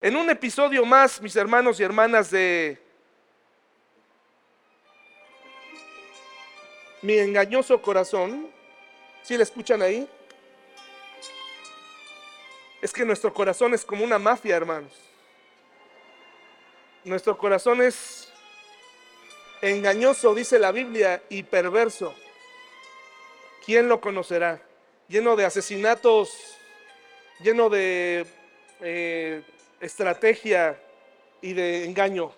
En un episodio más, mis hermanos y hermanas de Mi engañoso corazón, ¿sí le escuchan ahí? Es que nuestro corazón es como una mafia, hermanos. Nuestro corazón es engañoso, dice la Biblia, y perverso. ¿Quién lo conocerá? Lleno de asesinatos, lleno de eh, estrategia y de engaño.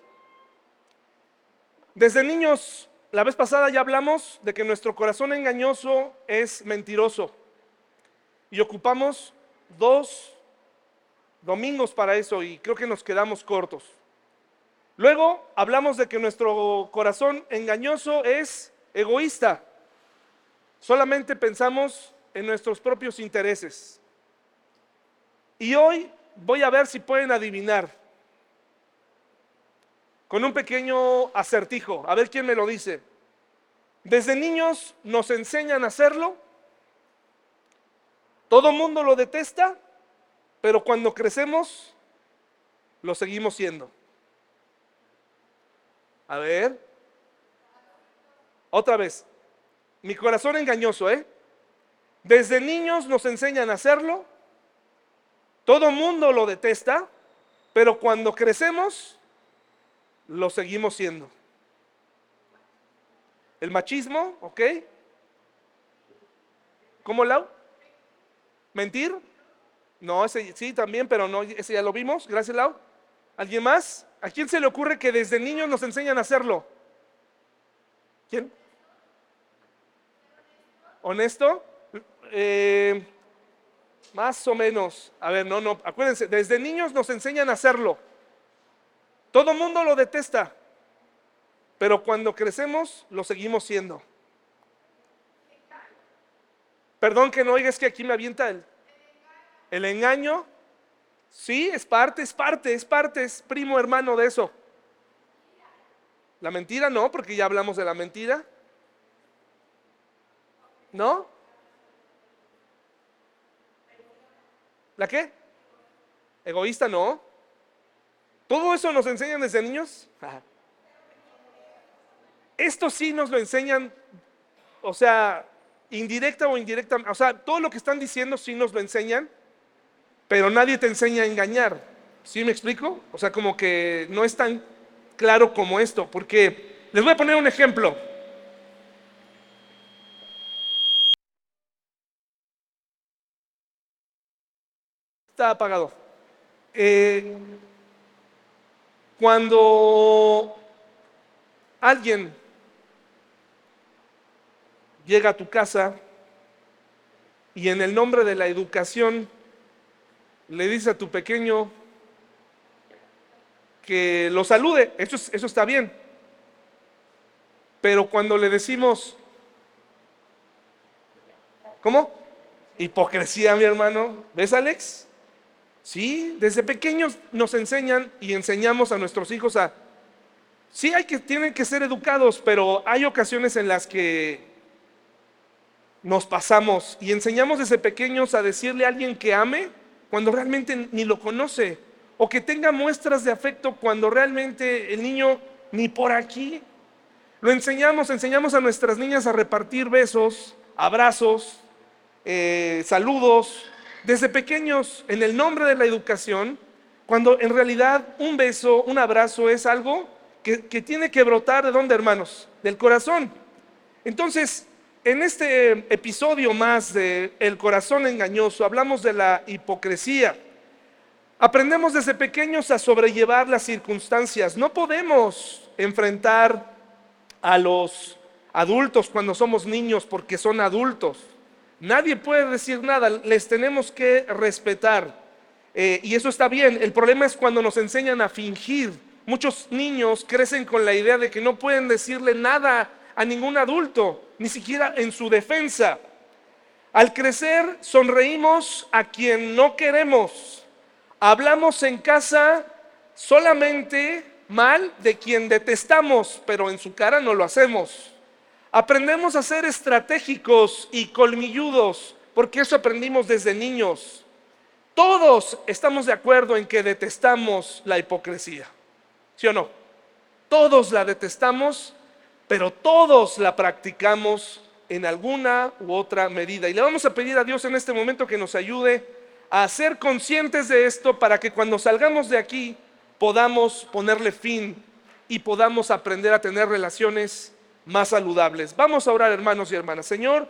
Desde niños, la vez pasada ya hablamos de que nuestro corazón engañoso es mentiroso. Y ocupamos dos domingos para eso y creo que nos quedamos cortos. Luego hablamos de que nuestro corazón engañoso es egoísta. Solamente pensamos en nuestros propios intereses. Y hoy voy a ver si pueden adivinar con un pequeño acertijo. A ver quién me lo dice. Desde niños nos enseñan a hacerlo. Todo mundo lo detesta, pero cuando crecemos lo seguimos siendo. A ver. Otra vez. Mi corazón engañoso, ¿eh? Desde niños nos enseñan a hacerlo. Todo mundo lo detesta, pero cuando crecemos lo seguimos siendo. El machismo, ¿ok? ¿Cómo, Lau? ¿Mentir? No, ese sí también, pero no, ese ya lo vimos. Gracias, Lau. ¿Alguien más? ¿A quién se le ocurre que desde niños nos enseñan a hacerlo? ¿Quién? ¿Honesto? Eh, más o menos. A ver, no, no, acuérdense, desde niños nos enseñan a hacerlo. Todo mundo lo detesta, pero cuando crecemos lo seguimos siendo. Perdón que no oiga, es que aquí me avienta el, el engaño. Sí, es parte, es parte, es parte, es primo hermano de eso. La mentira no, porque ya hablamos de la mentira. ¿No? ¿La qué? Egoísta no. ¿Todo eso nos enseñan desde niños? Esto sí nos lo enseñan, o sea, indirecta o indirecta, o sea, todo lo que están diciendo sí nos lo enseñan, pero nadie te enseña a engañar. ¿Sí me explico? O sea, como que no es tan claro como esto, porque les voy a poner un ejemplo. Está apagado. Eh, cuando alguien llega a tu casa y en el nombre de la educación le dice a tu pequeño que lo salude, eso, eso está bien. Pero cuando le decimos, ¿cómo? Hipocresía, mi hermano. ¿Ves, Alex? Sí, desde pequeños nos enseñan y enseñamos a nuestros hijos a, sí, hay que, tienen que ser educados, pero hay ocasiones en las que nos pasamos y enseñamos desde pequeños a decirle a alguien que ame cuando realmente ni lo conoce, o que tenga muestras de afecto cuando realmente el niño ni por aquí. Lo enseñamos, enseñamos a nuestras niñas a repartir besos, abrazos, eh, saludos, desde pequeños en el nombre de la educación, cuando en realidad un beso, un abrazo es algo que, tiene que brotar de dónde, hermanos? Del corazón. Entonces, en este episodio más de El corazón engañoso hablamos de la hipocresía. Aprendemos desde pequeños a sobrellevar las circunstancias. No podemos enfrentar a los adultos cuando somos niños porque son adultos. Nadie puede decir nada, les tenemos que respetar. Eh, y eso está bien. El problema es cuando nos enseñan a fingir. Muchos niños crecen con la idea de que no pueden decirle nada a ningún adulto, ni siquiera en su defensa. Al crecer sonreímos a quien no queremos. Hablamos en casa solamente mal de quien detestamos, pero en su cara no lo hacemos. Aprendemos a ser estratégicos y colmilludos, porque eso aprendimos desde niños. Todos estamos de acuerdo en que detestamos la hipocresía, ¿sí o no? Todos la detestamos, pero todos la practicamos en alguna u otra medida. Y le vamos a pedir a Dios en este momento que nos ayude a ser conscientes de esto para que cuando salgamos de aquí podamos ponerle fin y podamos aprender a tener relaciones más saludables. Vamos a orar, hermanos y hermanas. Señor,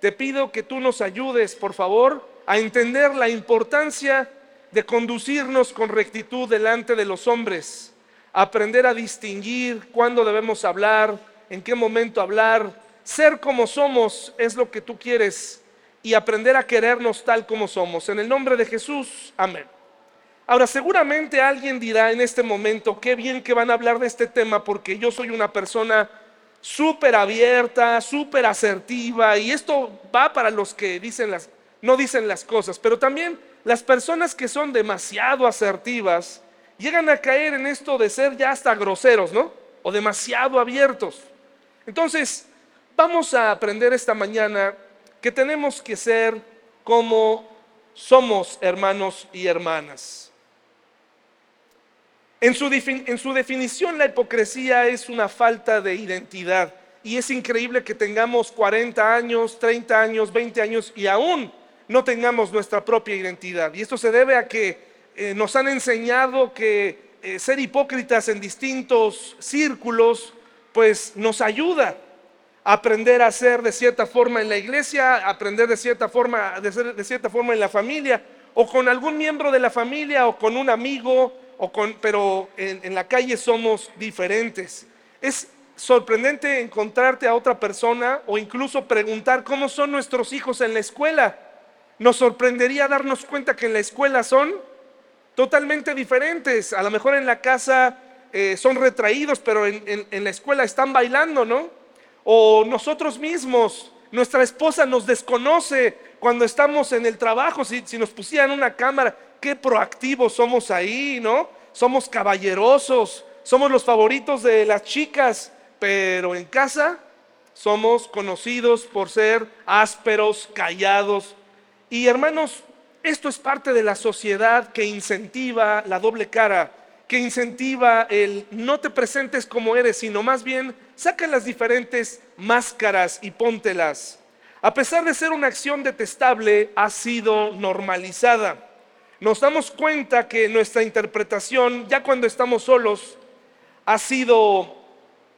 te pido que tú nos ayudes, por favor, a entender la importancia de conducirnos con rectitud delante de los hombres, aprender a distinguir cuándo debemos hablar, en qué momento hablar, ser como somos es lo que tú quieres y aprender a querernos tal como somos. En el nombre de Jesús, amén. Ahora, seguramente alguien dirá en este momento, qué bien que van a hablar de este tema porque yo soy una persona súper abierta, súper asertiva, y esto va para los que dicen las, no dicen las cosas, pero también las personas que son demasiado asertivas llegan a caer en esto de ser ya hasta groseros, ¿no? O demasiado abiertos. Entonces, vamos a aprender esta mañana que tenemos que ser como somos hermanos y hermanas. En su, definición, la hipocresía es una falta de identidad. Y es increíble que tengamos 40 años, 30 años, 20 años y aún no tengamos nuestra propia identidad. Y esto se debe a que eh, nos han enseñado que eh, ser hipócritas en distintos círculos, pues nos ayuda a aprender a ser de cierta forma en la iglesia, aprender de cierta forma, de ser de cierta forma en la familia, o con algún miembro de la familia, o con un amigo, pero en, la calle somos diferentes. Es sorprendente encontrarte a otra persona o incluso preguntar cómo son nuestros hijos en la escuela. Nos sorprendería darnos cuenta que en la escuela son totalmente diferentes. A lo mejor en la casa eh, son retraídos, pero en, la escuela están bailando, ¿no? O nosotros mismos, nuestra esposa nos desconoce cuando estamos en el trabajo, si, si nos pusieran una cámara, qué proactivos somos ahí, ¿no? Somos caballerosos, somos los favoritos de las chicas, pero en casa somos conocidos por ser ásperos, callados. Y hermanos, esto es parte de la sociedad que incentiva la doble cara, que incentiva el no te presentes como eres, sino más bien saca las diferentes máscaras y póntelas. A pesar de ser una acción detestable, ha sido normalizada nos damos cuenta que nuestra interpretación, ya cuando estamos solos, ha sido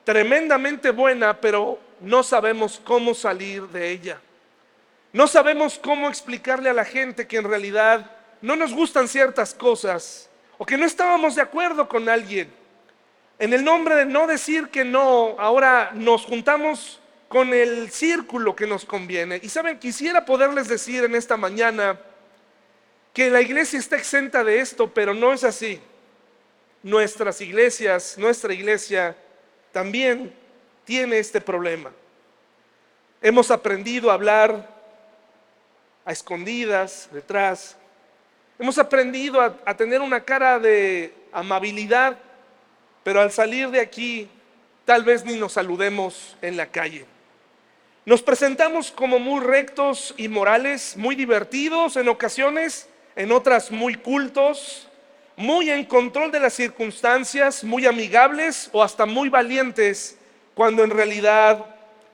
tremendamente buena, pero no sabemos cómo salir de ella. No sabemos cómo explicarle a la gente que en realidad no nos gustan ciertas cosas o que no estábamos de acuerdo con alguien. En el nombre de no decir que no, ahora nos juntamos con el círculo que nos conviene. Y saben, quisiera poderles decir en esta mañana, que la iglesia está exenta de esto, pero no es así. Nuestras iglesias, nuestra iglesia también tiene este problema. Hemos aprendido a hablar a escondidas, detrás. Hemos aprendido a, tener una cara de amabilidad, pero al salir de aquí tal vez ni nos saludemos en la calle. Nos presentamos como muy rectos y morales, muy divertidos en ocasiones, en otras muy cultos, muy en control de las circunstancias, muy amigables o hasta muy valientes, cuando en realidad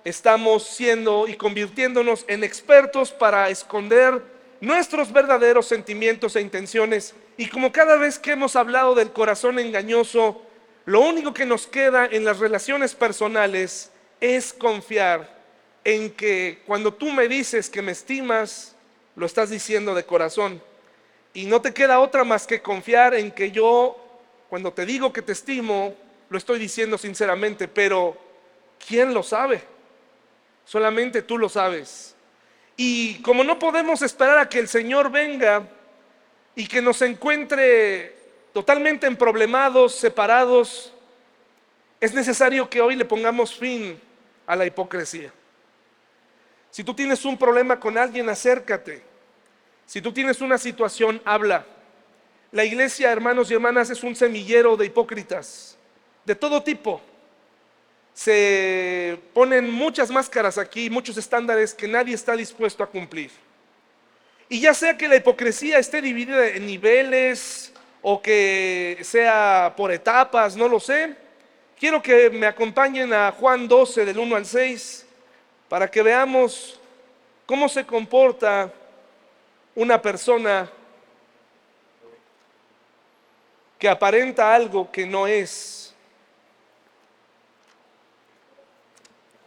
estamos siendo y convirtiéndonos en expertos para esconder nuestros verdaderos sentimientos e intenciones. Y como cada vez que hemos hablado del corazón engañoso, lo único que nos queda en las relaciones personales es confiar en que cuando tú me dices que me estimas, lo estás diciendo de corazón. Y no te queda otra más que confiar en que yo, cuando te digo que te estimo, lo estoy diciendo sinceramente, pero ¿quién lo sabe? Solamente tú lo sabes. Y como no podemos esperar a que el Señor venga y que nos encuentre totalmente emproblemados, separados, es necesario que hoy le pongamos fin a la hipocresía. Si tú tienes un problema con alguien, acércate. Si tú tienes una situación, habla. La iglesia, hermanos y hermanas, es un semillero de hipócritas, de todo tipo. Se ponen muchas máscaras aquí, muchos estándares que nadie está dispuesto a cumplir. Y ya sea que la hipocresía esté dividida en niveles o que sea por etapas, no lo sé, quiero que me acompañen a Juan 12 del 1 al 6 para que veamos cómo se comporta una persona que aparenta algo que no es.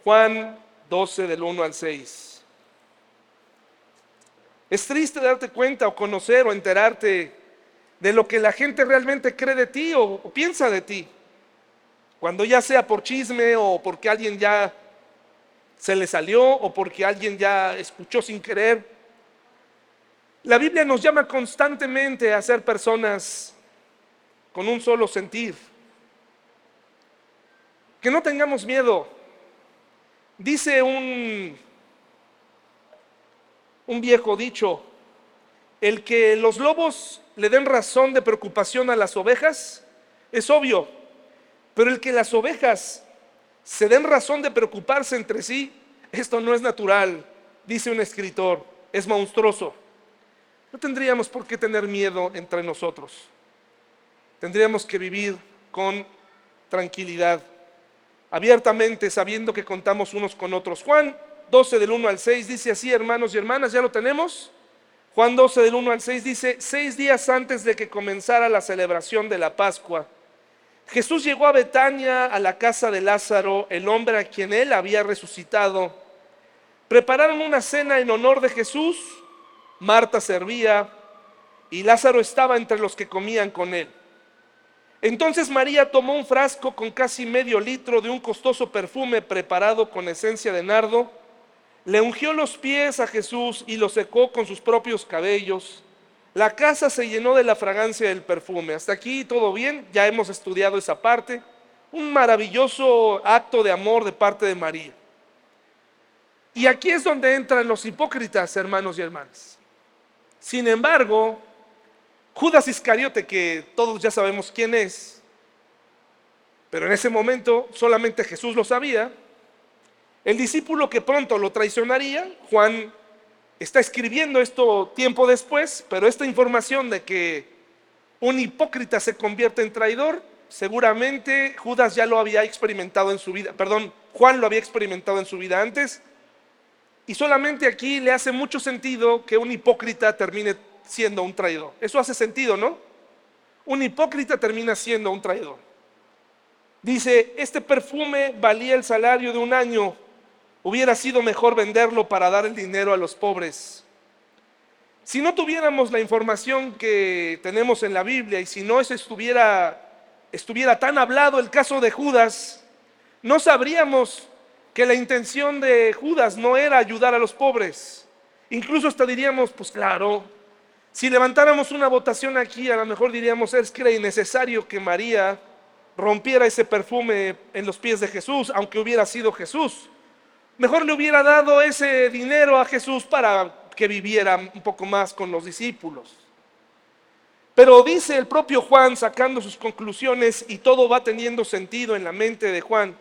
Juan 12 del 1 al 6. Es triste darte cuenta o conocer o enterarte de lo que la gente realmente cree de ti o, piensa de ti. Cuando ya sea por chisme o porque alguien ya se le salió o porque alguien ya escuchó sin querer. La Biblia nos llama constantemente a ser personas con un solo sentir. Que no tengamos miedo. Dice un un viejo dicho, el que los lobos le den razón de preocupación a las ovejas es obvio, pero el que las ovejas se den razón de preocuparse entre sí, esto no es natural, dice un escritor, es monstruoso. No tendríamos por qué tener miedo entre nosotros. Tendríamos que vivir con tranquilidad, abiertamente, sabiendo que contamos unos con otros. Juan 12 del 1 al 6 dice así, hermanos y hermanas, ¿ya lo tenemos? Juan 12 del 1 al 6 dice, seis días antes de que comenzara la celebración de la Pascua, Jesús llegó a Betania, a la casa de Lázaro, el hombre a quien él había resucitado. Prepararon una cena en honor de Jesús, Marta servía y Lázaro estaba entre los que comían con él. Entonces María tomó un frasco con casi medio litro de un costoso perfume preparado con esencia de nardo, le ungió los pies a Jesús y lo secó con sus propios cabellos. La casa se llenó de la fragancia del perfume. Hasta aquí todo bien, ya hemos estudiado esa parte. Un maravilloso acto de amor de parte de María. Y aquí es donde entran los hipócritas, hermanos y hermanas. Sin embargo, Judas Iscariote, que todos ya sabemos quién es, pero en ese momento solamente Jesús lo sabía, el discípulo que pronto lo traicionaría, Juan está escribiendo esto tiempo después, pero esta información de que un hipócrita se convierte en traidor, seguramente Judas ya lo había experimentado en su vida, perdón, Juan lo había experimentado en su vida antes, y solamente aquí le hace mucho sentido que un hipócrita termine siendo un traidor. Eso hace sentido, ¿no? Un hipócrita termina siendo un traidor. Dice, este perfume valía el salario de un año Hubiera sido mejor venderlo para dar el dinero a los pobres. Si no tuviéramos la información que tenemos en la Biblia y si no estuviera, tan hablado el caso de Judas, no sabríamos que la intención de Judas no era ayudar a los pobres. Incluso hasta diríamos, pues claro, si levantáramos una votación aquí, a lo mejor diríamos, es que era innecesario que María rompiera ese perfume en los pies de Jesús, aunque hubiera sido Jesús. Mejor le hubiera dado ese dinero a Jesús para que viviera un poco más con los discípulos. Pero dice el propio Juan sacando sus conclusiones y todo va teniendo sentido en la mente de Juan.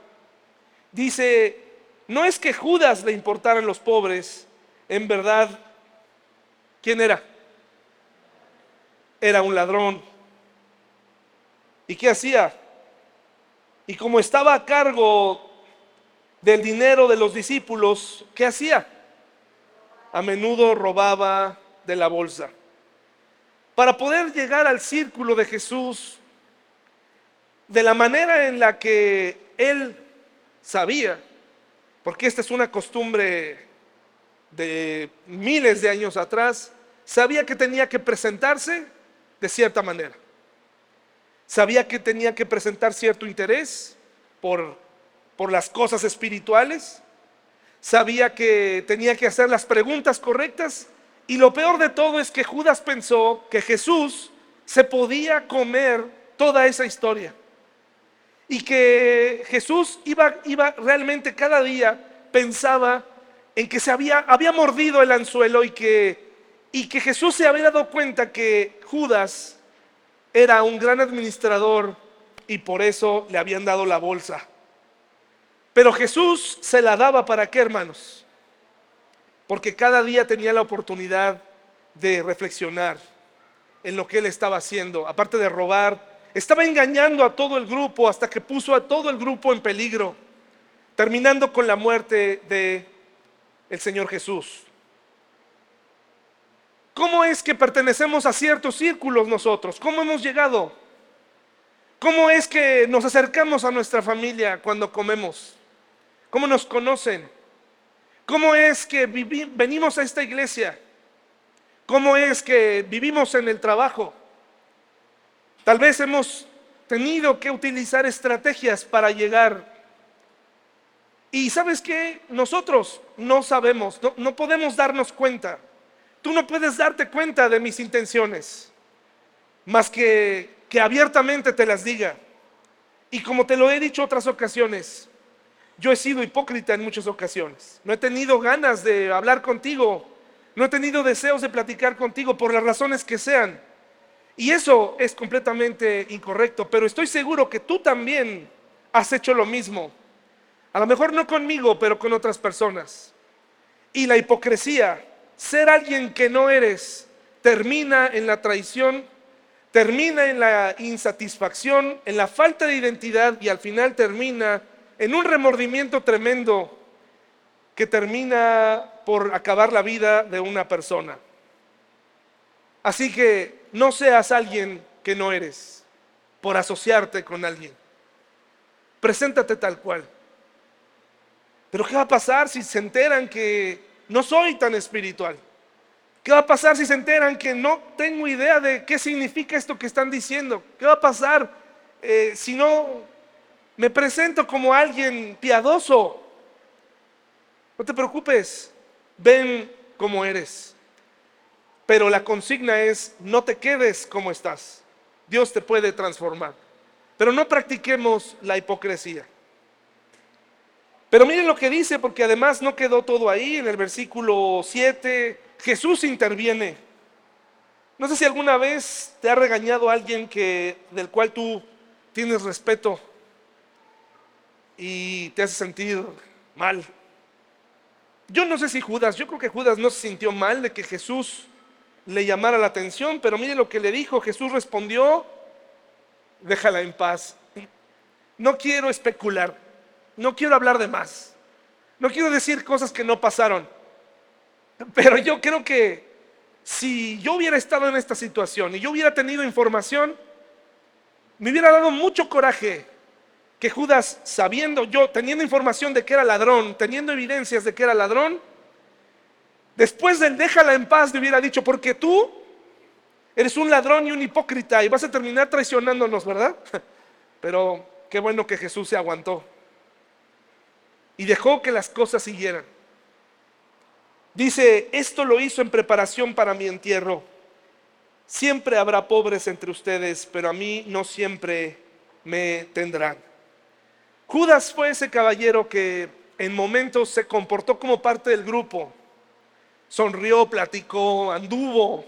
Dice, no es que Judas le importaran los pobres, en verdad, ¿quién era? Era un ladrón. ¿Y qué hacía? Y como estaba a cargo del dinero de los discípulos, ¿qué hacía? A menudo robaba de la bolsa. Para poder llegar al círculo de Jesús de la manera en la que él sabía, porque esta es una costumbre de miles de años atrás, sabía que tenía que presentarse de cierta manera. Sabía que tenía que presentar cierto interés por por las cosas espirituales, sabía que tenía que hacer las preguntas correctas. Y lo peor de todo es que Judas pensó que Jesús se podía comer toda esa historia y que Jesús iba, iba realmente cada día pensaba en que se había, había mordido el anzuelo y que, y que Jesús se había dado cuenta que Judas era un gran administrador y por eso le habían dado la bolsa. Pero Jesús se la daba para qué, hermanos? Porque cada día tenía la oportunidad de reflexionar en lo que él estaba haciendo, aparte de robar, estaba engañando a todo el grupo hasta que puso a todo el grupo en peligro, terminando con la muerte de el Señor Jesús. ¿Cómo es que pertenecemos a ciertos círculos nosotros? ¿Cómo hemos llegado? ¿Cómo es que nos acercamos a nuestra familia cuando comemos? ¿Cómo nos conocen? ¿Cómo es que venimos a esta iglesia? ¿Cómo es que vivimos en el trabajo? Tal vez hemos tenido que utilizar estrategias para llegar. Y sabes que nosotros no sabemos, no, podemos darnos cuenta. Tú no puedes darte cuenta de mis intenciones, más que que abiertamente te las diga. Y como te lo he dicho otras ocasiones, yo he sido hipócrita en muchas ocasiones. No he tenido ganas de hablar contigo, no he tenido deseos de platicar contigo por las razones que sean. Y eso es completamente incorrecto, pero estoy seguro que tú también has hecho lo mismo. A lo mejor no conmigo, pero con otras personas. Y la hipocresía, ser alguien que no eres, termina en la traición, termina en la insatisfacción, en la falta de identidad y al final termina en un remordimiento tremendo que termina por acabar la vida de una persona. Así que no seas alguien que no eres por asociarte con alguien. Preséntate tal cual. Pero ¿qué va a pasar si se enteran que no soy tan espiritual? ¿Qué va a pasar si se enteran que no tengo idea de qué significa esto que están diciendo? ¿Qué va a pasar eh, si no me presento como alguien piadoso? No te preocupes, ven como eres. Pero la consigna es, no te quedes como estás. Dios te puede transformar. Pero no practiquemos la hipocresía. Pero miren lo que dice, porque además no quedó todo ahí. En el versículo 7, Jesús interviene. No sé si alguna vez te ha regañado alguien que, del cual tú tienes respeto y te hace sentir mal. Yo no sé si Judas, yo creo que Judas no se sintió mal de que Jesús le llamara la atención, pero mire lo que le dijo. Jesús respondió, déjala en paz. No quiero especular, no quiero hablar de más, no quiero decir cosas que no pasaron, pero yo creo que si yo hubiera estado en esta situación y yo hubiera tenido información, me hubiera dado mucho coraje que Judas, sabiendo yo, teniendo información de que era ladrón, teniendo evidencias de que era ladrón, Después del déjala en paz, le hubiera dicho, porque tú eres un ladrón y un hipócrita y vas a terminar traicionándonos, ¿verdad? Pero qué bueno que Jesús se aguantó y dejó que las cosas siguieran. Dice, esto lo hizo en preparación para mi entierro. Siempre habrá pobres entre ustedes, pero a mí no siempre me tendrán. Judas fue ese caballero que en momentos se comportó como parte del grupo sonrió, platicó, anduvo,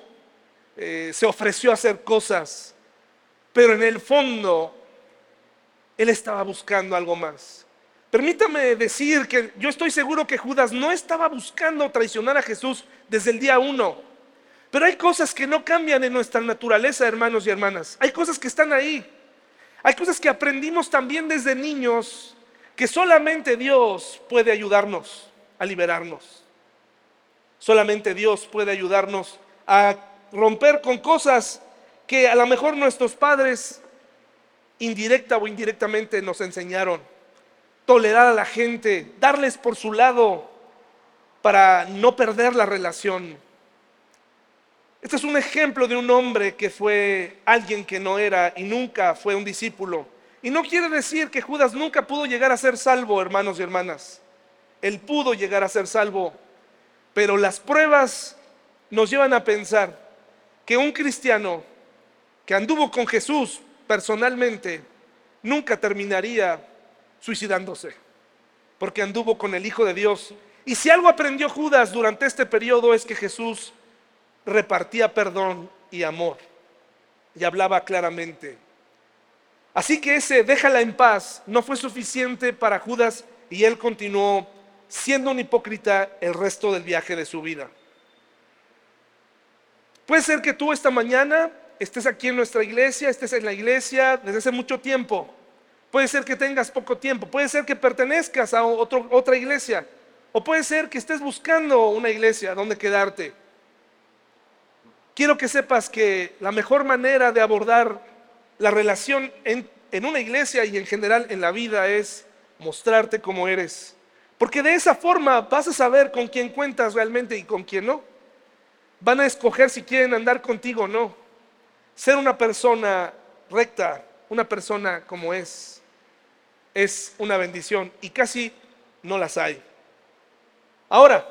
eh, se ofreció a hacer cosas, pero en el fondo él estaba buscando algo más. Permítame decir que yo estoy seguro que Judas no estaba buscando traicionar a Jesús desde el día uno. Pero hay cosas que no cambian en nuestra naturaleza, hermanos y hermanas. Hay cosas que están ahí. Hay cosas que aprendimos también desde niños que solamente Dios puede ayudarnos a liberarnos. Solamente Dios puede ayudarnos a romper con cosas que a lo mejor nuestros padres indirecta o indirectamente nos enseñaron. Tolerar a la gente, darles por su lado para no perder la relación. Este es un ejemplo de un hombre que fue alguien que no era y nunca fue un discípulo. Y no quiere decir que Judas nunca pudo llegar a ser salvo, hermanos y hermanas. Él pudo llegar a ser salvo, pero las pruebas nos llevan a pensar que un cristiano que anduvo con Jesús personalmente nunca terminaría suicidándose, porque anduvo con el Hijo de Dios. Y si algo aprendió Judas durante este periodo es que Jesús repartía perdón y amor y hablaba claramente. Así que ese déjala en paz no fue suficiente para Judas y él continuó siendo un hipócrita el resto del viaje de su vida. Puede ser que tú esta mañana estés aquí en nuestra iglesia, estés en la iglesia desde hace mucho tiempo. Puede ser que tengas poco tiempo, puede ser que pertenezcas a otra iglesia, o puede ser que estés buscando una iglesia donde quedarte. Quiero que sepas que la mejor manera de abordar la relación en, en una iglesia y en general en la vida es mostrarte como eres. Porque de esa forma vas a saber con quién cuentas realmente y con quién no. Van a escoger si quieren andar contigo o no. Ser una persona recta, una persona como es, es una bendición y casi no las hay. Ahora,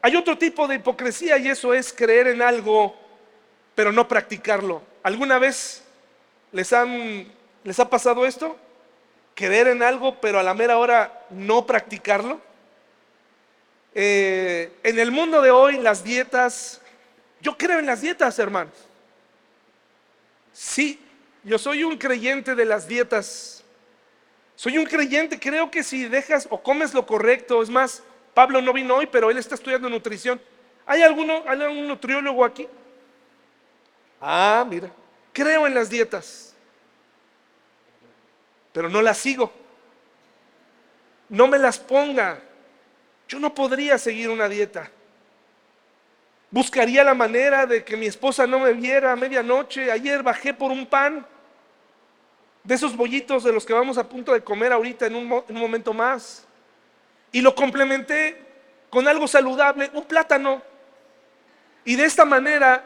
hay otro tipo de hipocresía y eso es creer en algo pero no practicarlo. ¿Alguna vez les, han, les ha pasado esto? Creer en algo, pero a la mera hora no practicarlo. Eh, en el mundo de hoy, las dietas, yo creo en las dietas, hermanos. Sí, yo soy un creyente de las dietas. Soy un creyente, creo que si dejas o comes lo correcto, es más, Pablo no vino hoy, pero él está estudiando nutrición. ¿Hay, alguno, ¿hay algún nutriólogo aquí? Ah, mira, creo en las dietas, pero no las sigo. No me las ponga. Yo no podría seguir una dieta. Buscaría la manera de que mi esposa no me viera a medianoche. Ayer bajé por un pan de esos bollitos de los que vamos a punto de comer ahorita en un, en un momento más. Y lo complementé con algo saludable, un plátano. Y de esta manera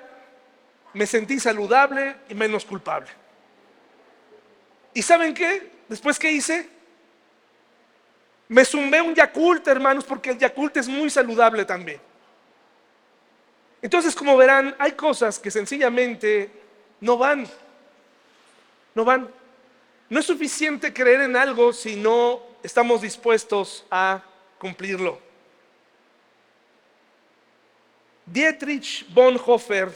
me sentí saludable y menos culpable. ¿Y saben qué? Después que hice, me zumbé un Yakult, hermanos, porque el Yakult es muy saludable también. Entonces, como verán, hay cosas que sencillamente no van. No van. No es suficiente creer en algo si no estamos dispuestos a cumplirlo. Dietrich Bonhoeffer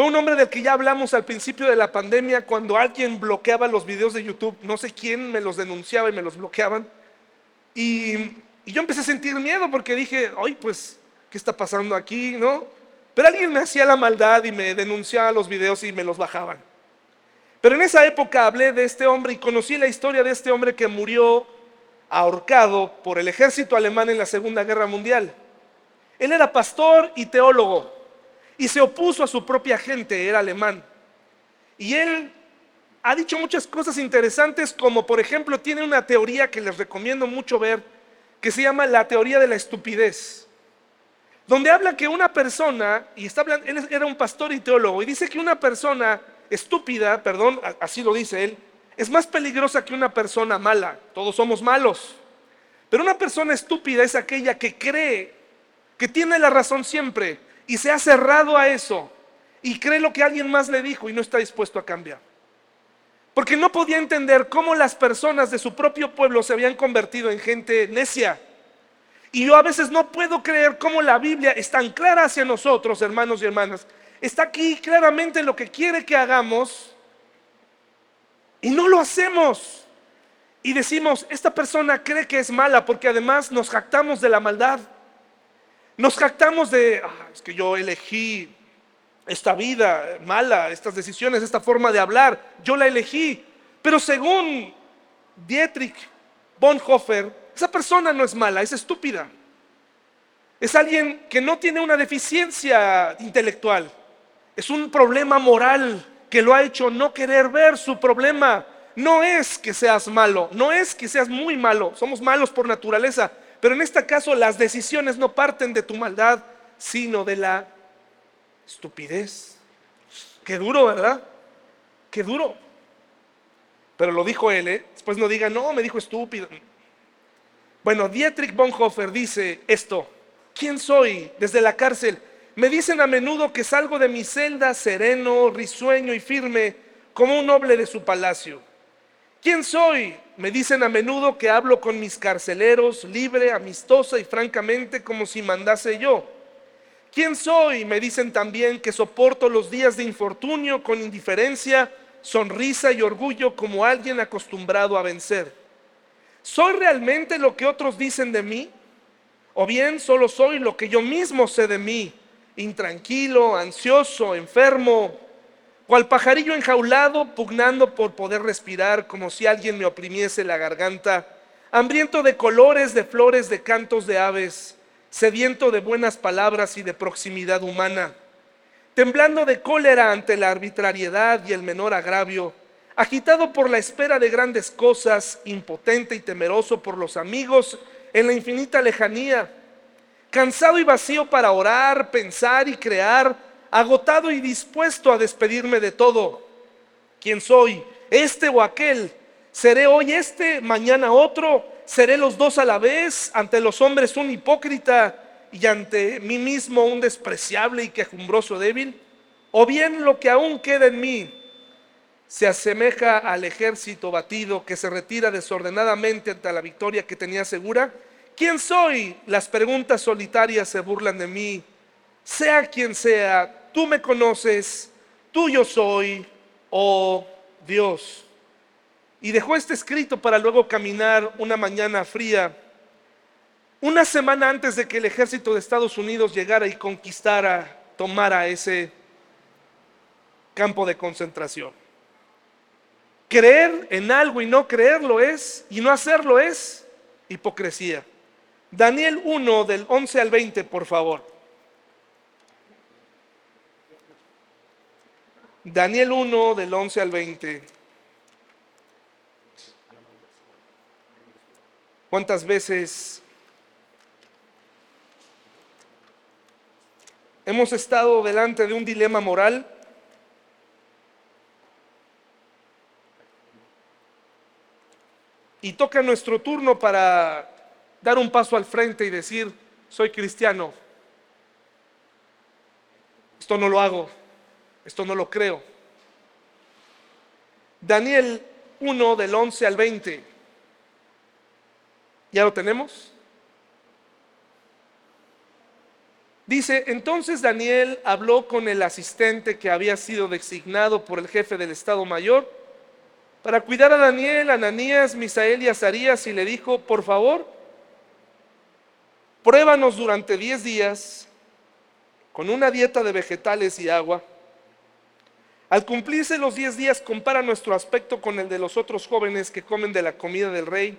fue un hombre del que ya hablamos al principio de la pandemia cuando alguien bloqueaba los videos de YouTube. No sé quién me los denunciaba y me los bloqueaban. Y, yo empecé a sentir miedo porque dije, ay, pues, ¿qué está pasando aquí? ¿No? Pero alguien me hacía la maldad y me denunciaba los videos y me los bajaban. Pero en esa época hablé de este hombre y conocí la historia de este hombre que murió ahorcado por el ejército alemán en la Segunda Guerra Mundial. Él era pastor y teólogo y se opuso a su propia gente, era alemán. Y él ha dicho muchas cosas interesantes, como por ejemplo tiene una teoría que les recomiendo mucho ver, que se llama la teoría de la estupidez, donde habla que una persona, y está hablando, él era un pastor y teólogo, y dice que una persona estúpida, perdón, así lo dice él, es más peligrosa que una persona mala. Todos somos malos. Pero una persona estúpida es aquella que cree que tiene la razón siempre, y se ha cerrado a eso y cree lo que alguien más le dijo y no está dispuesto a cambiar. Porque no podía entender cómo las personas de su propio pueblo se habían convertido en gente necia. Y yo a veces no puedo creer cómo la Biblia es tan clara hacia nosotros, hermanos y hermanas. Está aquí claramente lo que quiere que hagamos y no lo hacemos. Y decimos, esta persona cree que es mala porque además nos jactamos de la maldad. Nos jactamos de, ah, es que yo elegí esta vida mala, estas decisiones, esta forma de hablar, yo la elegí. Pero según Dietrich Bonhoeffer, esa persona no es mala, es estúpida. Es alguien que no tiene una deficiencia intelectual. Es un problema moral que lo ha hecho no querer ver su problema. No es que seas malo, no es que seas muy malo, somos malos por naturaleza, pero en este caso las decisiones no parten de tu maldad, sino de la estupidez. Qué duro, ¿verdad? Qué duro. Pero lo dijo él, ¿eh? Después no diga, no, me dijo estúpido. Bueno, Dietrich Bonhoeffer dice esto. ¿Quién soy? Desde la cárcel. Me dicen a menudo que salgo de mi celda sereno, risueño y firme, como un noble de su palacio. ¿Quién soy? Me dicen a menudo que hablo con mis carceleros libre, amistosa y francamente como si mandase yo. ¿Quién soy? Me dicen también que soporto los días de infortunio con indiferencia, sonrisa y orgullo como alguien acostumbrado a vencer. ¿Soy realmente lo que otros dicen de mí? ¿O bien solo soy lo que yo mismo sé de mí? intranquilo, ansioso, enfermo, cual pajarillo enjaulado, pugnando por poder respirar, como si alguien me oprimiese la garganta, hambriento de colores, de flores, de cantos de aves, sediento de buenas palabras y de proximidad humana, temblando de cólera ante la arbitrariedad y el menor agravio, agitado por la espera de grandes cosas, impotente y temeroso por los amigos en la infinita lejanía, cansado y vacío para orar, pensar y crear, agotado y dispuesto a despedirme de todo. ¿Quién soy? ¿Este o aquel? ¿Seré hoy este, mañana otro? ¿Seré los dos a la vez? Ante los hombres un hipócrita y ante mí mismo un despreciable y quejumbroso débil? ¿O bien lo que aún queda en mí se asemeja al ejército batido que se retira desordenadamente ante la victoria que tenía segura? ¿Quién soy? Las preguntas solitarias se burlan de mí. Sea quien sea, tú me conoces, tuyo soy, oh Dios. Y dejó este escrito para luego caminar una mañana fría, una semana antes de que el ejército de Estados Unidos llegara y conquistara, tomara ese campo de concentración. Creer en algo y no creerlo es, y no hacerlo es hipocresía. Daniel 1 del 11 al 20, por favor. Daniel 1 del 11 al 20. ¿Cuántas veces hemos estado delante de un dilema moral? Y toca nuestro turno para dar un paso al frente y decir, soy cristiano. Esto no lo hago, esto no lo creo. Daniel 1 del 11 al 20. ¿Ya lo tenemos? Dice, entonces Daniel habló con el asistente que había sido designado por el jefe del Estado Mayor para cuidar a Daniel, Ananías, Misael y Azarías y le dijo, por favor, Pruébanos durante 10 días con una dieta de vegetales y agua. Al cumplirse los 10 días, compara nuestro aspecto con el de los otros jóvenes que comen de la comida del rey.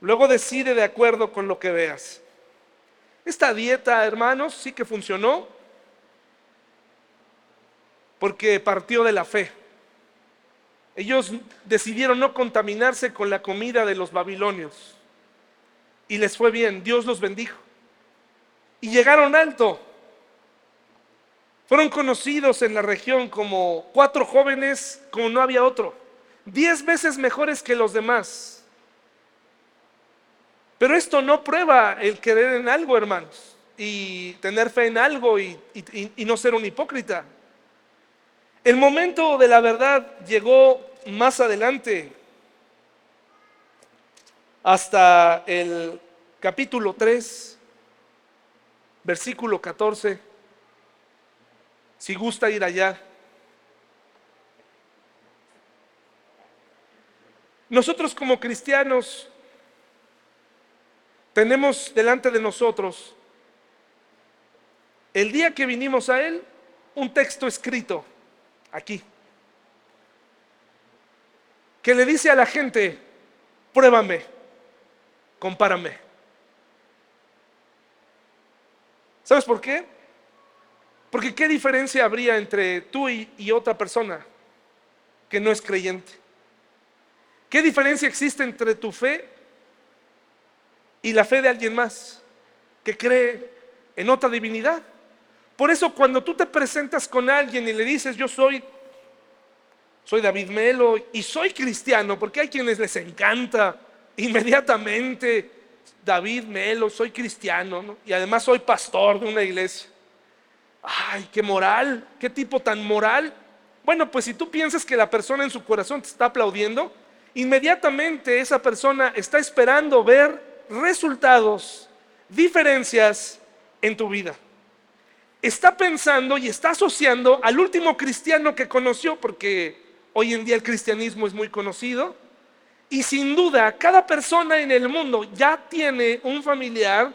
Luego decide de acuerdo con lo que veas. Esta dieta, hermanos, sí que funcionó porque partió de la fe. Ellos decidieron no contaminarse con la comida de los babilonios y les fue bien, Dios los bendijo. Y llegaron alto. Fueron conocidos en la región como cuatro jóvenes como no había otro. Diez veces mejores que los demás. Pero esto no prueba el querer en algo, hermanos, y tener fe en algo y, y no ser un hipócrita. El momento de la verdad llegó más adelante hasta el capítulo 3, versículo 14, si gusta ir allá. Nosotros como cristianos tenemos delante de nosotros, el día que vinimos a Él, un texto escrito aquí, que le dice a la gente, pruébame compárame. ¿Sabes por qué? Porque ¿qué diferencia habría entre tú y, otra persona que no es creyente? ¿Qué diferencia existe entre tu fe y la fe de alguien más que cree en otra divinidad? Por eso cuando tú te presentas con alguien y le dices, yo soy, David Melo y soy cristiano, porque hay quienes les encanta inmediatamente, David Melo, soy cristiano y además soy pastor de una iglesia. Ay, qué moral, qué tipo tan moral. Bueno, pues si tú piensas que la persona en su corazón te está aplaudiendo, inmediatamente esa persona está esperando ver resultados, diferencias en tu vida. Está pensando y está asociando al último cristiano que conoció, porque hoy en día el cristianismo es muy conocido, y sin duda, cada persona en el mundo ya tiene un familiar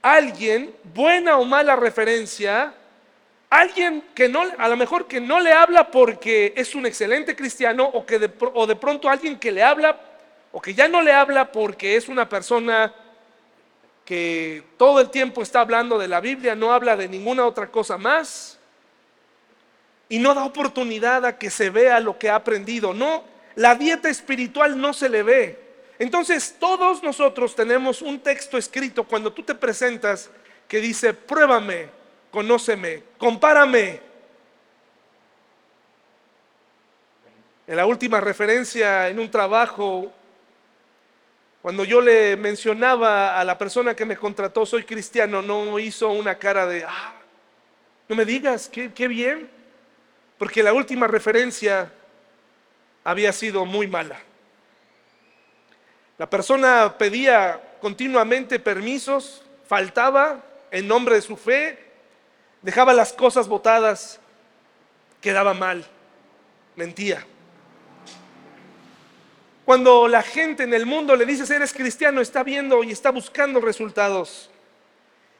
alguien, buena o mala referencia, alguien que no, a lo mejor que no le habla porque es un excelente cristiano o que de, o de pronto alguien que le habla o que ya no le habla porque es una persona que todo el tiempo está hablando de la Biblia, no habla de ninguna otra cosa más y no da oportunidad a que se vea lo que ha aprendido. No, la dieta espiritual no se le ve. Entonces, todos nosotros tenemos un texto escrito cuando tú te presentas que dice, pruébame, conóceme, compárame. En la última referencia en un trabajo, cuando yo le mencionaba a la persona que me contrató, soy cristiano, no hizo una cara de, ah, no me digas, qué, qué bien, porque la última referencia había sido muy mala. La persona pedía continuamente permisos, faltaba en nombre de su fe, dejaba las cosas botadas, quedaba mal, mentía. Cuando la gente en el mundo le dice eres cristiano, está viendo y está buscando resultados.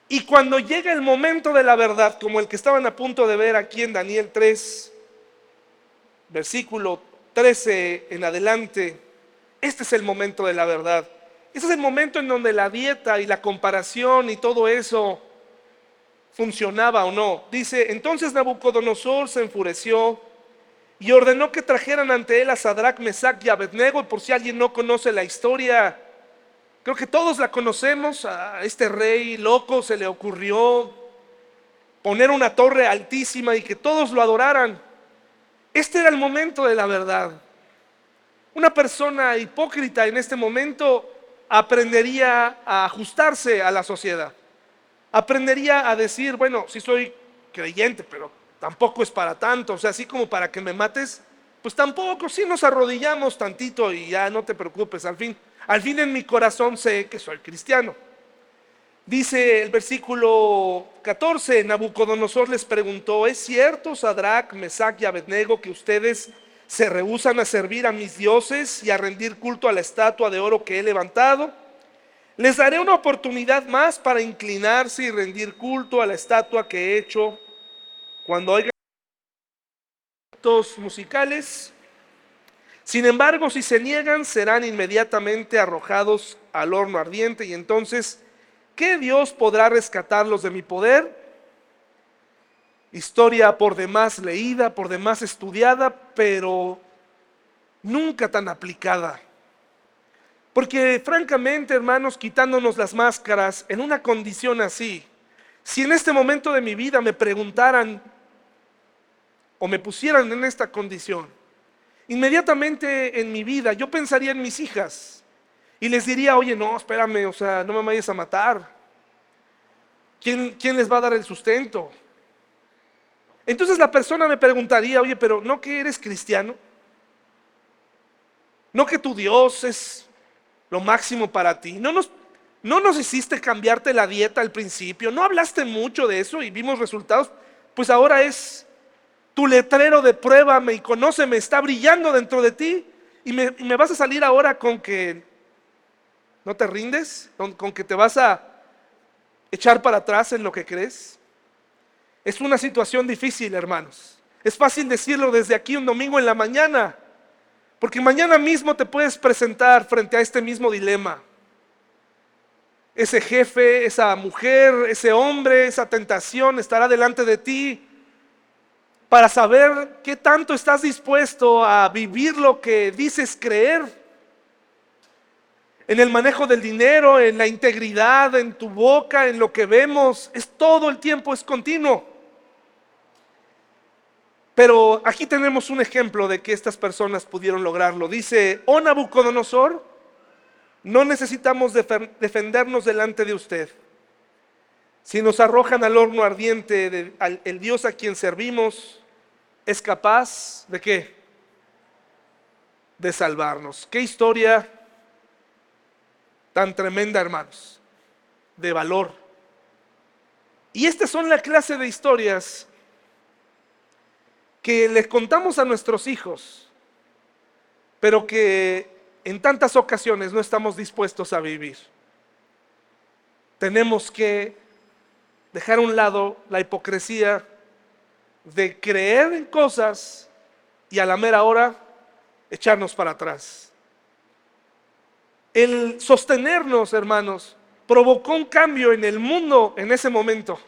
Y cuando llega el momento de la verdad, como el que estaban a punto de ver aquí en Daniel 3, versículo 13 en adelante, este es el momento de la verdad. Este es el momento en donde la dieta y la comparación y todo eso funcionaba o no. Dice, entonces Nabucodonosor se enfureció y ordenó que trajeran ante él a Sadrach, Mesach y Abednego. Por si alguien no conoce la historia, creo que todos la conocemos. A este rey loco se le ocurrió poner una torre altísima y que todos lo adoraran. Este era el momento de la verdad. Una persona hipócrita en este momento aprendería a ajustarse a la sociedad. Aprendería a decir, bueno, si soy creyente, pero tampoco es para tanto, o sea, así como para que me mates, pues tampoco, si nos arrodillamos tantito y ya no te preocupes, al fin, al fin en mi corazón sé que soy cristiano. Dice el versículo 14, Nabucodonosor les preguntó, ¿es cierto, Sadrach, Mesach y Abednego, que ustedes se rehusan a servir a mis dioses y a rendir culto a la estatua de oro que he levantado? Les daré una oportunidad más para inclinarse y rendir culto a la estatua que he hecho cuando oigan musicales. Sin embargo, si se niegan, serán inmediatamente arrojados al horno ardiente y entonces, ¿qué Dios podrá rescatarlos de mi poder? Historia por demás leída, por demás estudiada, pero nunca tan aplicada. Porque francamente, hermanos, quitándonos las máscaras en una condición así, si en este momento de mi vida me preguntaran, o me pusieran en esta condición, inmediatamente en mi vida yo pensaría en mis hijas y les diría, oye, no, espérame, o sea, no me vayas a matar. ¿Quién, quién les va a dar el sustento? Entonces la persona me preguntaría, oye, pero ¿no que eres cristiano? ¿No que tu Dios es lo máximo para ti? ¿No nos, no nos hiciste cambiarte la dieta al principio? ¿No hablaste mucho de eso y vimos resultados? Pues ahora es tu letrero de pruébame y conóceme está brillando dentro de ti y me, vas a salir ahora con que no te rindes, con que te vas a echar para atrás en lo que crees. Es una situación difícil, hermanos. Es fácil decirlo desde aquí un domingo en la mañana, porque mañana mismo te puedes presentar frente a este mismo dilema. Ese jefe, esa mujer, ese hombre, esa tentación estará delante de ti para saber qué tanto estás dispuesto a vivir lo que dices creer. En el manejo del dinero, en la integridad, en tu boca, en lo que vemos, es todo el tiempo, es continuo. Pero aquí tenemos un ejemplo de que estas personas pudieron lograrlo. Dice, oh Nabucodonosor, no necesitamos defendernos delante de usted. Si nos arrojan al horno ardiente, el Dios a quien servimos es capaz de qué? De salvarnos. Qué historia tan tremenda, hermanos, de valor. Y estas son la clase de historias que les contamos a nuestros hijos, pero que en tantas ocasiones no estamos dispuestos a vivir. tenemos que dejar a un lado la hipocresía de creer en cosas y a la mera hora echarnos para atrás. El sostenernos, hermanos, provocó un cambio en el mundo en ese momento.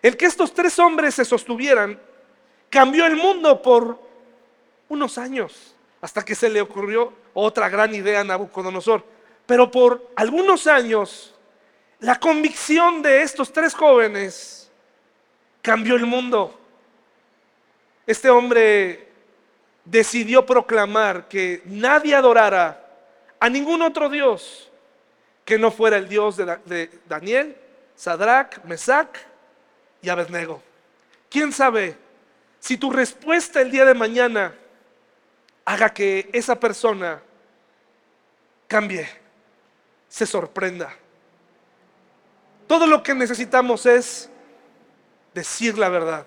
El que estos tres hombres se sostuvieran cambió el mundo por unos años, hasta que se le ocurrió otra gran idea a Nabucodonosor. Pero por algunos años, la convicción de estos tres jóvenes cambió el mundo. Este hombre decidió proclamar que nadie adorara a ningún otro Dios que no fuera el Dios de, Daniel, Sadrach, Mesach y Abednego. ¿Quién sabe si tu respuesta el día de mañana haga que esa persona cambie, se sorprenda? Todo lo que necesitamos es decir la verdad.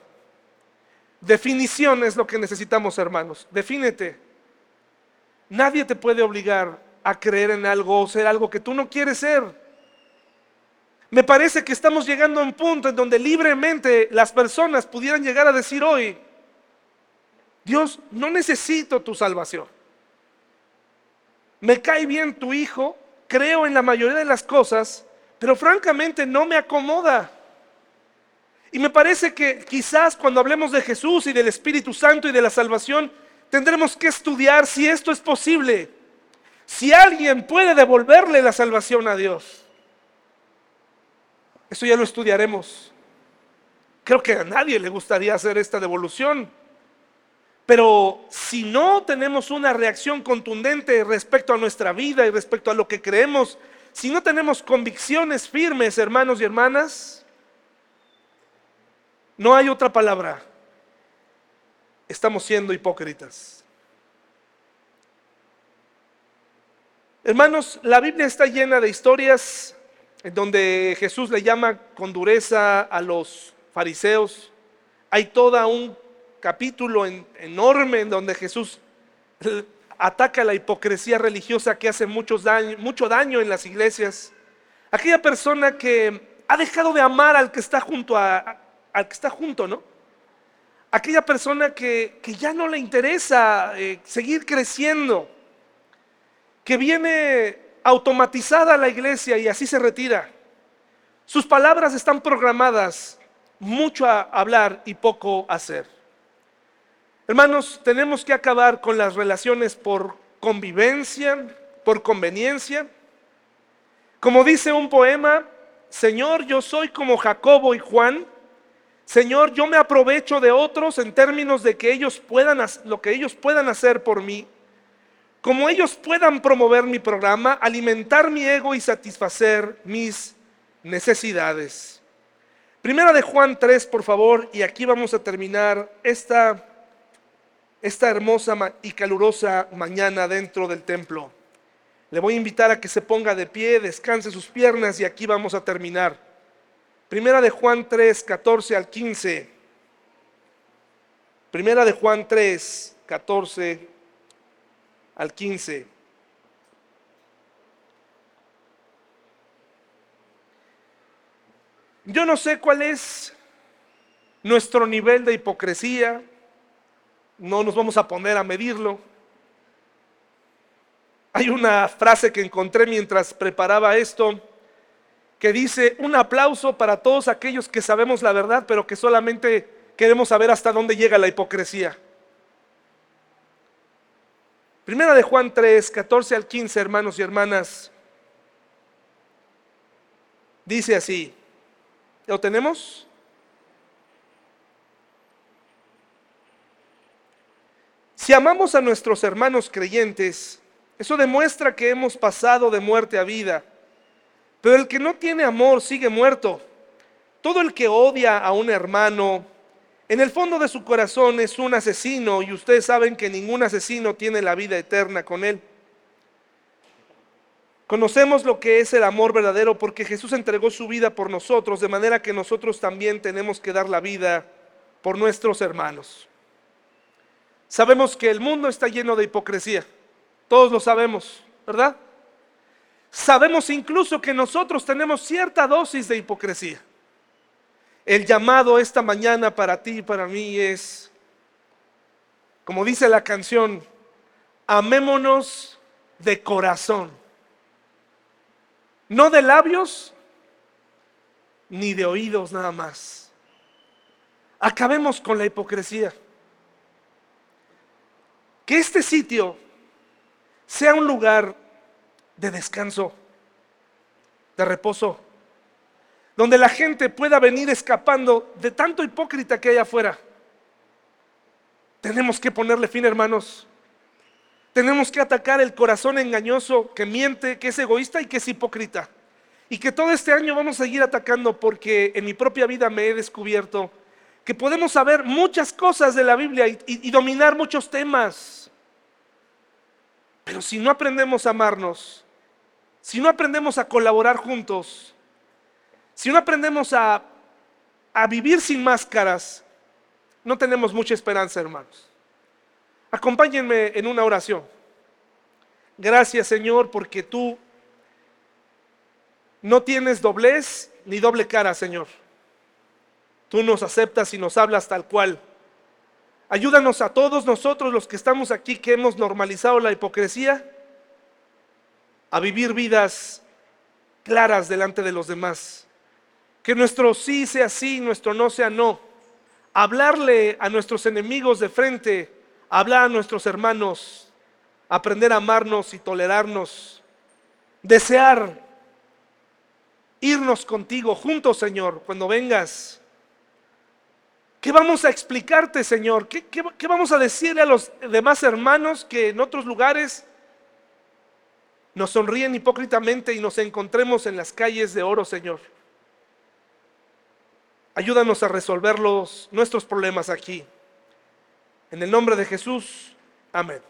Definición es lo que necesitamos, hermanos. Defínete. Nadie te puede obligar a creer en algo o ser algo que tú no quieres ser. Me parece que estamos llegando a un punto en donde libremente las personas pudieran llegar a decir hoy, Dios, no necesito tu salvación. Me cae bien tu hijo, creo en la mayoría de las cosas, pero francamente no me acomoda. Y me parece que quizás cuando hablemos de Jesús y del Espíritu Santo y de la salvación, tendremos que estudiar si esto es posible. Si alguien puede devolverle la salvación a Dios. Eso ya lo estudiaremos. Creo que a nadie le gustaría hacer esta devolución. Pero si no tenemos una reacción contundente respecto a nuestra vida y respecto a lo que creemos, si no tenemos convicciones firmes, hermanos y hermanas, no hay otra palabra. Estamos siendo hipócritas. Hermanos, la Biblia está llena de historias en donde Jesús le llama con dureza a los fariseos. Hay todo un capítulo enorme en donde Jesús ataca la hipocresía religiosa que hace mucho daño en las iglesias. Aquella persona que ha dejado de amar al que está junto a, al que está junto, ¿no? Aquella persona que, ya no le interesa eh, seguir creciendo, que viene automatizada la iglesia y así se retira. Sus palabras están programadas, mucho a hablar y poco a hacer. Hermanos, tenemos que acabar con las relaciones por convivencia, por conveniencia. Como dice un poema, Señor, yo soy como Jacobo y Juan, Señor, yo me aprovecho de otros en términos de que ellos puedan lo que ellos puedan hacer por mí. Como ellos puedan promover mi programa, alimentar mi ego y satisfacer mis necesidades. Primera de Juan 3, por favor, y aquí vamos a terminar esta, esta hermosa y calurosa mañana dentro del templo. Le voy a invitar a que se ponga de pie, descanse sus piernas y aquí vamos a terminar. Primera de Juan 3, 14 al 15. Primera de Juan 3, 14 al 15. Yo no sé cuál es nuestro nivel de hipocresía, no nos vamos a poner a medirlo. Hay una frase que encontré mientras preparaba esto que dice un aplauso para todos aquellos que sabemos la verdad, pero que solamente queremos saber hasta dónde llega la hipocresía. Primera de Juan 3, 14 al 15, hermanos y hermanas. Dice así, ¿lo tenemos? Si amamos a nuestros hermanos creyentes, eso demuestra que hemos pasado de muerte a vida. Pero el que no tiene amor sigue muerto. Todo el que odia a un hermano, en el fondo de su corazón es un asesino y ustedes saben que ningún asesino tiene la vida eterna con él. Conocemos lo que es el amor verdadero porque Jesús entregó su vida por nosotros, de manera que nosotros también tenemos que dar la vida por nuestros hermanos. Sabemos que el mundo está lleno de hipocresía, todos lo sabemos, ¿verdad? sabemos incluso que nosotros tenemos cierta dosis de hipocresía. El llamado esta mañana para ti y para mí es, como dice la canción, amémonos de corazón, no de labios ni de oídos nada más. Acabemos con la hipocresía. Que este sitio sea un lugar de descanso, de reposo, donde la gente pueda venir escapando de tanto hipócrita que hay afuera. Tenemos que ponerle fin, hermanos. Tenemos que atacar el corazón engañoso que miente, que es egoísta y que es hipócrita. Y que todo este año vamos a seguir atacando porque en mi propia vida me he descubierto que podemos saber muchas cosas de la Biblia y, dominar muchos temas. Pero si no aprendemos a amarnos, si no aprendemos a colaborar juntos, si no aprendemos a, a vivir sin máscaras, no tenemos mucha esperanza, hermanos. Acompáñenme en una oración. Gracias, Señor, porque tú no tienes doblez ni doble cara, Señor. Tú nos aceptas y nos hablas tal cual. Ayúdanos a todos nosotros los que estamos aquí, que hemos normalizado la hipocresía, a vivir vidas claras delante de los demás. Que nuestro sí sea sí, nuestro no sea no. Hablarle a nuestros enemigos de frente, hablar a nuestros hermanos, aprender a amarnos y tolerarnos, desear irnos contigo juntos, Señor, cuando vengas ¿Qué vamos a explicarte, Señor? ¿Qué, vamos a decirle a los demás hermanos que en otros lugares nos sonríen hipócritamente y nos encontremos en las calles de oro, Señor? Ayúdanos a resolver nuestros problemas aquí. En el nombre de Jesús, amén.